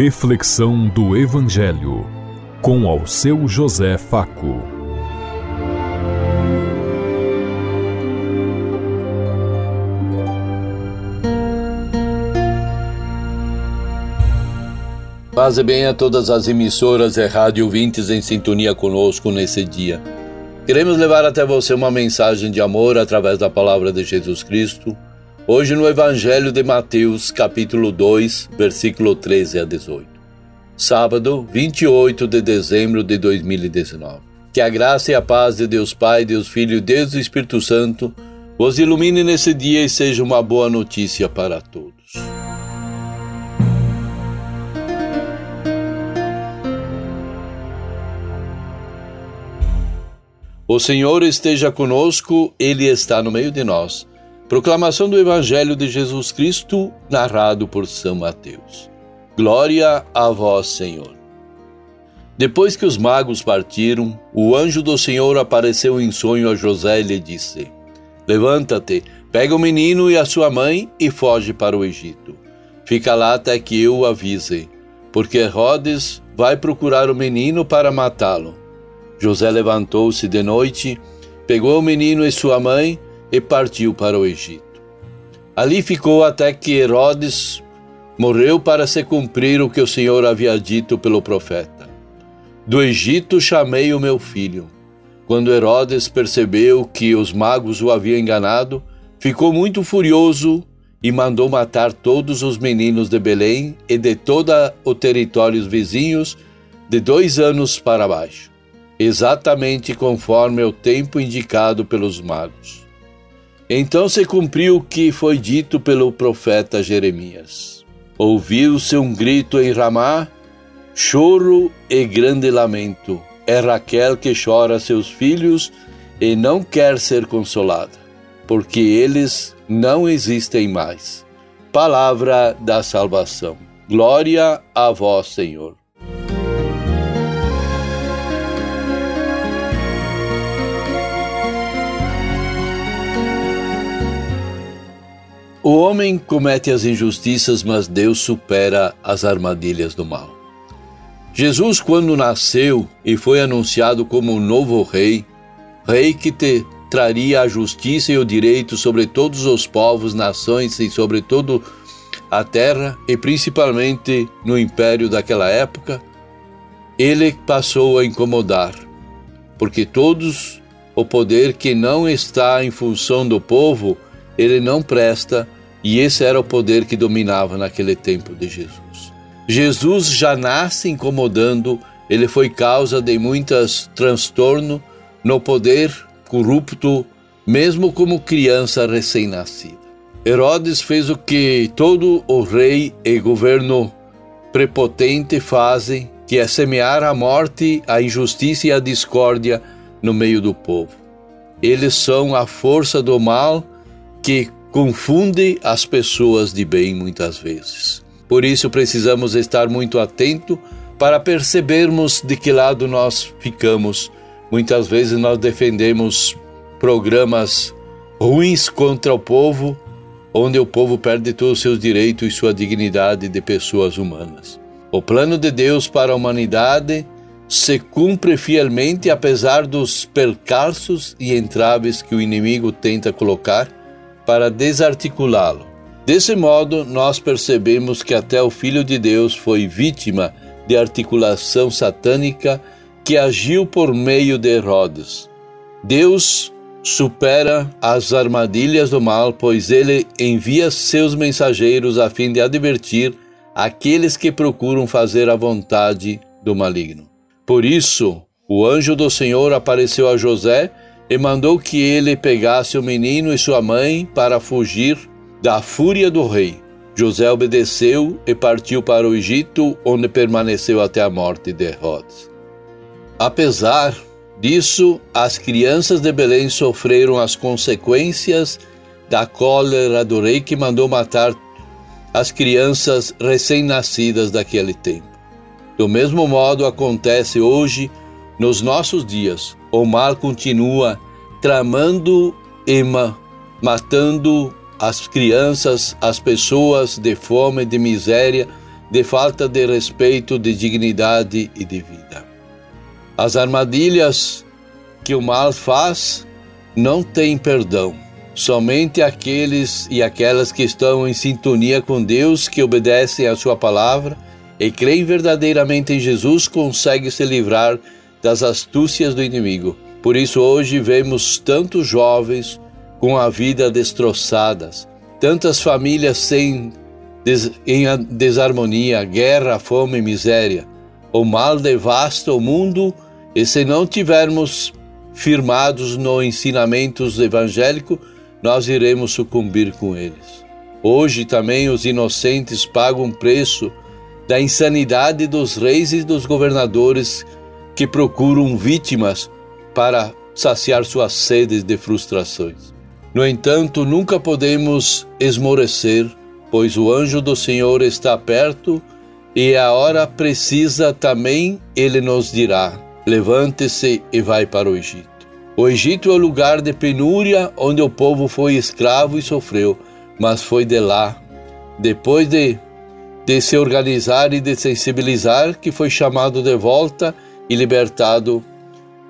Reflexão do Evangelho com ao seu José Faco. Paz bem a todas as emissoras e rádio ouvintes em sintonia conosco nesse dia. Queremos levar até você uma mensagem de amor através da palavra de Jesus Cristo, hoje no Evangelho de Mateus, capítulo 2, versículo 13 a 18. Sábado, 28 de dezembro de 2019. Que a graça e a paz de Deus Pai, Deus Filho e Deus do Espírito Santo vos ilumine nesse dia e seja uma boa notícia para todos. O Senhor esteja conosco, Ele está no meio de nós. Proclamação do Evangelho de Jesus Cristo, narrado por São Mateus. Glória a vós, Senhor. Depois que os magos partiram, o anjo do Senhor apareceu em sonho a José e lhe disse: Levanta-te, pega o menino e a sua mãe e foge para o Egito. Fica lá até que eu o avise, porque Herodes vai procurar o menino para matá-lo. José levantou-se de noite, pegou o menino e sua mãe e partiu para o Egito. Ali ficou até que Herodes morreu para se cumprir o que o Senhor havia dito pelo profeta. Do Egito chamei o meu filho. Quando Herodes percebeu que os magos o haviam enganado, ficou muito furioso e mandou matar todos os meninos de Belém e de todo o território vizinhos de dois anos para baixo exatamente conforme o tempo indicado pelos magos. Então se cumpriu o que foi dito pelo profeta Jeremias. Ouviu-se um grito em Ramá, choro e grande lamento. É Raquel que chora seus filhos e não quer ser consolada, porque eles não existem mais. Palavra da salvação. Glória a vós, Senhor. O homem comete as injustiças, mas Deus supera as armadilhas do mal. Jesus, quando nasceu e foi anunciado como o novo rei, rei que te traria a justiça e o direito sobre todos os povos, nações e sobre toda a terra, e principalmente no império daquela época, ele passou a incomodar, porque todos o poder que não está em função do povo, ele não presta e esse era o poder que dominava naquele tempo de Jesus. Jesus já nasce incomodando, ele foi causa de muitos transtornos no poder corrupto, mesmo como criança recém-nascida. Herodes fez o que todo o rei e governo prepotente fazem, que é semear a morte, a injustiça e a discórdia no meio do povo. Eles são a força do mal que confunde as pessoas de bem muitas vezes. Por isso precisamos estar muito atento para percebermos de que lado nós ficamos. Muitas vezes nós defendemos programas ruins contra o povo, onde o povo perde todos os seus direitos e sua dignidade de pessoas humanas. O plano de Deus para a humanidade se cumpre fielmente apesar dos percalços e entraves que o inimigo tenta colocar para desarticulá-lo. Desse modo, nós percebemos que até o Filho de Deus foi vítima de articulação satânica que agiu por meio de Herodes. Deus supera as armadilhas do mal, pois ele envia seus mensageiros a fim de advertir aqueles que procuram fazer a vontade do maligno. Por isso, o anjo do Senhor apareceu a José e mandou que ele pegasse o menino e sua mãe para fugir da fúria do rei. José obedeceu e partiu para o Egito, onde permaneceu até a morte de Herodes. Apesar disso, as crianças de Belém sofreram as consequências da cólera do rei que mandou matar as crianças recém-nascidas daquele tempo. Do mesmo modo acontece hoje nos nossos dias, o mal continua tramando e matando as crianças, as pessoas de fome, de miséria, de falta de respeito, de dignidade e de vida. As armadilhas que o mal faz não têm perdão. Somente aqueles e aquelas que estão em sintonia com Deus, que obedecem à Sua palavra e creem verdadeiramente em Jesus, conseguem se livrar das astúcias do inimigo. Por isso, hoje vemos tantos jovens com a vida destroçadas, tantas famílias sem des, em desarmonia, guerra, fome miséria. O mal devasta o mundo e se não tivermos firmados no ensinamentos evangélico, nós iremos sucumbir com eles. Hoje também os inocentes pagam preço da insanidade dos reis e dos governadores que procuram vítimas para saciar suas sedes de frustrações. No entanto, nunca podemos esmorecer, pois o anjo do Senhor está perto e a hora precisa também ele nos dirá: levante-se e vai para o Egito. O Egito é o lugar de penúria onde o povo foi escravo e sofreu, mas foi de lá, depois de, de se organizar e de sensibilizar, que foi chamado de volta e libertado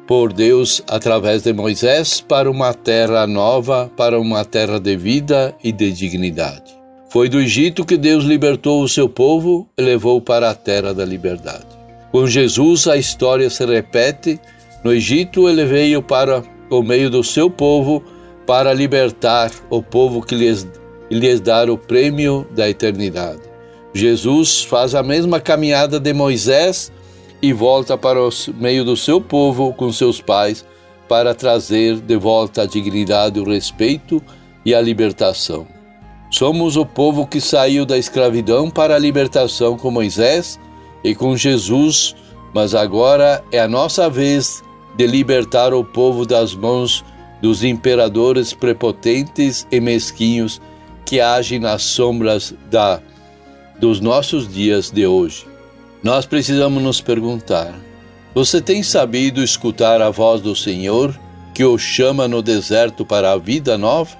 por Deus através de Moisés para uma terra nova, para uma terra de vida e de dignidade. Foi do Egito que Deus libertou o seu povo e levou para a terra da liberdade. Com Jesus, a história se repete. No Egito, ele veio para o meio do seu povo para libertar o povo que lhes, lhes dar o prêmio da eternidade. Jesus faz a mesma caminhada de Moisés e volta para o meio do seu povo com seus pais para trazer de volta a dignidade, o respeito e a libertação. Somos o povo que saiu da escravidão para a libertação com Moisés e com Jesus, mas agora é a nossa vez de libertar o povo das mãos dos imperadores prepotentes e mesquinhos que agem nas sombras da, dos nossos dias de hoje. Nós precisamos nos perguntar: você tem sabido escutar a voz do Senhor que o chama no deserto para a vida nova?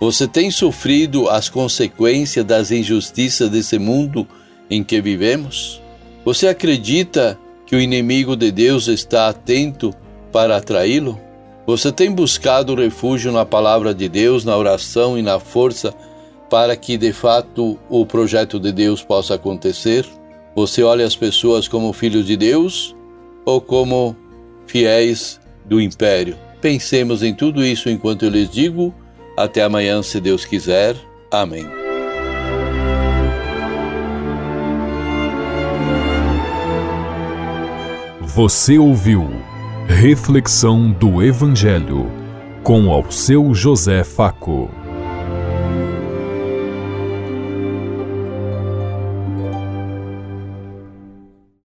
Você tem sofrido as consequências das injustiças desse mundo em que vivemos? Você acredita que o inimigo de Deus está atento para atraí-lo? Você tem buscado refúgio na palavra de Deus, na oração e na força para que de fato o projeto de Deus possa acontecer? Você olha as pessoas como filhos de Deus ou como fiéis do império? Pensemos em tudo isso enquanto eu lhes digo. Até amanhã, se Deus quiser. Amém. Você ouviu Reflexão do Evangelho com ao seu José Faco.